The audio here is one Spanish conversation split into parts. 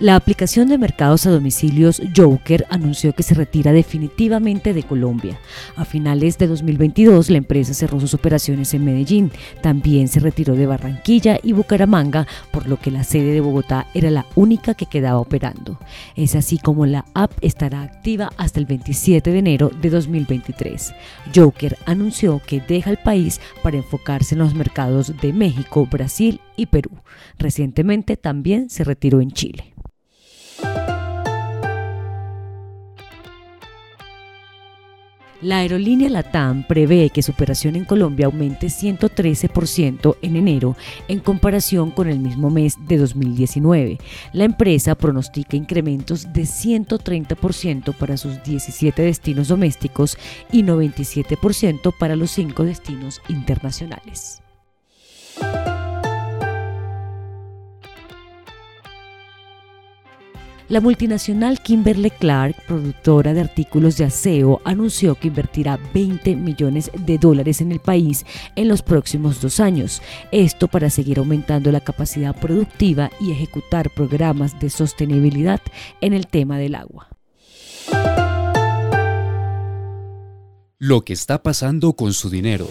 La aplicación de mercados a domicilios Joker anunció que se retira definitivamente de Colombia. A finales de 2022, la empresa cerró sus operaciones en Medellín. También se retiró de Barranquilla y Bucaramanga, por lo que la sede de Bogotá era la única que quedaba operando. Es así como la app estará activa hasta el 27 de enero de 2023. Joker anunció que deja el país para enfocarse en los mercados de México, Brasil y Perú. Recientemente también se retiró en Chile. La aerolínea LATAM prevé que su operación en Colombia aumente 113% en enero en comparación con el mismo mes de 2019. La empresa pronostica incrementos de 130% para sus 17 destinos domésticos y 97% para los 5 destinos internacionales. La multinacional Kimberly Clark, productora de artículos de aseo, anunció que invertirá 20 millones de dólares en el país en los próximos dos años. Esto para seguir aumentando la capacidad productiva y ejecutar programas de sostenibilidad en el tema del agua. Lo que está pasando con su dinero.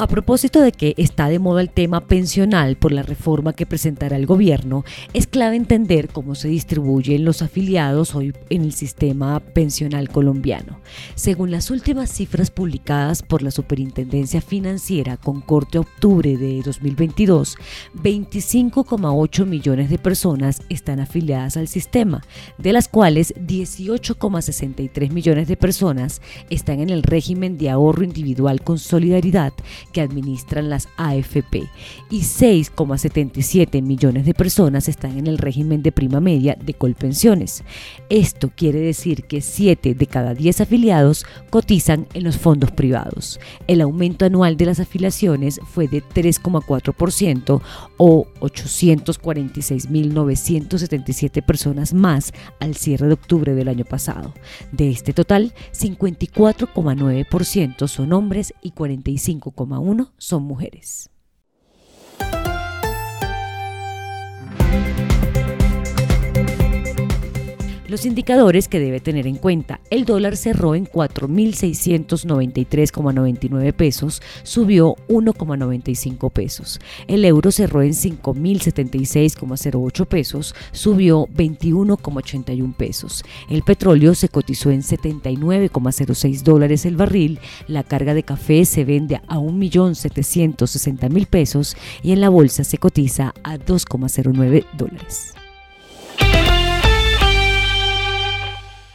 A propósito de que está de moda el tema pensional por la reforma que presentará el gobierno, es clave entender cómo se distribuyen los afiliados hoy en el sistema pensional colombiano. Según las últimas cifras publicadas por la Superintendencia Financiera con corte a octubre de 2022, 25,8 millones de personas están afiliadas al sistema, de las cuales 18,63 millones de personas están en el régimen de ahorro individual con solidaridad que administran las AFP y 6,77 millones de personas están en el régimen de prima media de Colpensiones. Esto quiere decir que 7 de cada 10 afiliados cotizan en los fondos privados. El aumento anual de las afiliaciones fue de 3,4% o 846.977 personas más al cierre de octubre del año pasado. De este total, 54,9% son hombres y 45,1% uno son mujeres. Los indicadores que debe tener en cuenta. El dólar cerró en 4.693,99 pesos, subió 1,95 pesos. El euro cerró en 5.076,08 pesos, subió 21,81 pesos. El petróleo se cotizó en 79,06 dólares el barril. La carga de café se vende a 1.760.000 pesos y en la bolsa se cotiza a 2,09 dólares.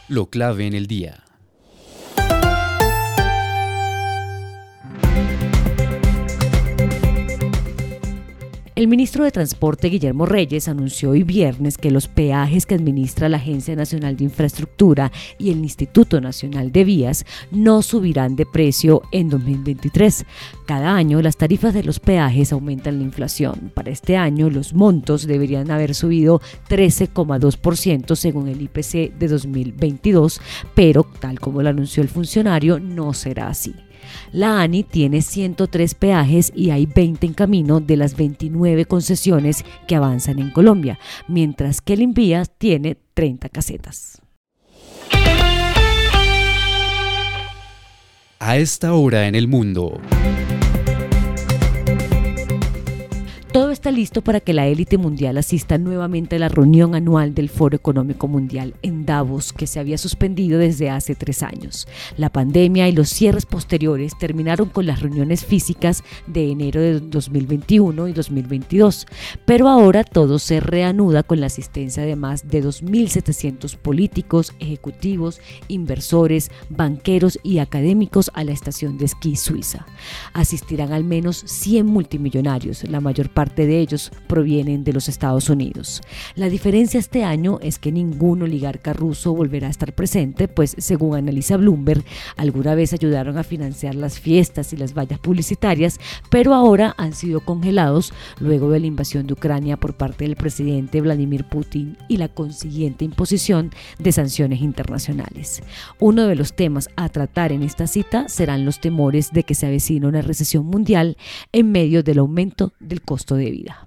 Lo clave en el día. El ministro de Transporte Guillermo Reyes anunció hoy viernes que los peajes que administra la Agencia Nacional de Infraestructura y el Instituto Nacional de Vías no subirán de precio en 2023. Cada año las tarifas de los peajes aumentan la inflación. Para este año los montos deberían haber subido 13,2% según el IPC de 2022, pero tal como lo anunció el funcionario no será así. La ANI tiene 103 peajes y hay 20 en camino de las 29 concesiones que avanzan en Colombia, mientras que el Invías tiene 30 casetas. A esta hora en el mundo. Todo está listo para que la élite mundial asista nuevamente a la reunión anual del Foro Económico Mundial en en Davos que se había suspendido desde hace tres años. La pandemia y los cierres posteriores terminaron con las reuniones físicas de enero de 2021 y 2022, pero ahora todo se reanuda con la asistencia de más de 2.700 políticos, ejecutivos, inversores, banqueros y académicos a la estación de esquí suiza. Asistirán al menos 100 multimillonarios, la mayor parte de ellos provienen de los Estados Unidos. La diferencia este año es que ningún oligarca ruso volverá a estar presente, pues según analiza Bloomberg, alguna vez ayudaron a financiar las fiestas y las vallas publicitarias, pero ahora han sido congelados luego de la invasión de Ucrania por parte del presidente Vladimir Putin y la consiguiente imposición de sanciones internacionales. Uno de los temas a tratar en esta cita serán los temores de que se avecina una recesión mundial en medio del aumento del costo de vida.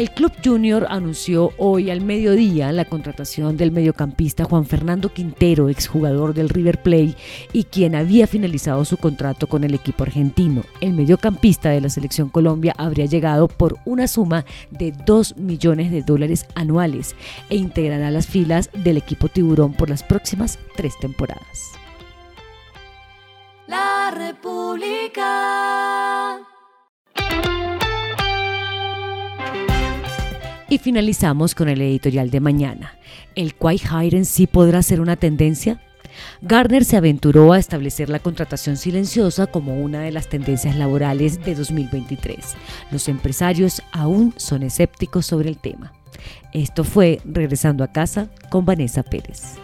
El Club Junior anunció hoy al mediodía la contratación del mediocampista Juan Fernando Quintero, exjugador del River Plate y quien había finalizado su contrato con el equipo argentino. El mediocampista de la selección Colombia habría llegado por una suma de 2 millones de dólares anuales e integrará las filas del equipo Tiburón por las próximas tres temporadas. La República. Finalizamos con el editorial de mañana. ¿El Quiet Hiring sí podrá ser una tendencia? Garner se aventuró a establecer la contratación silenciosa como una de las tendencias laborales de 2023. Los empresarios aún son escépticos sobre el tema. Esto fue Regresando a casa con Vanessa Pérez.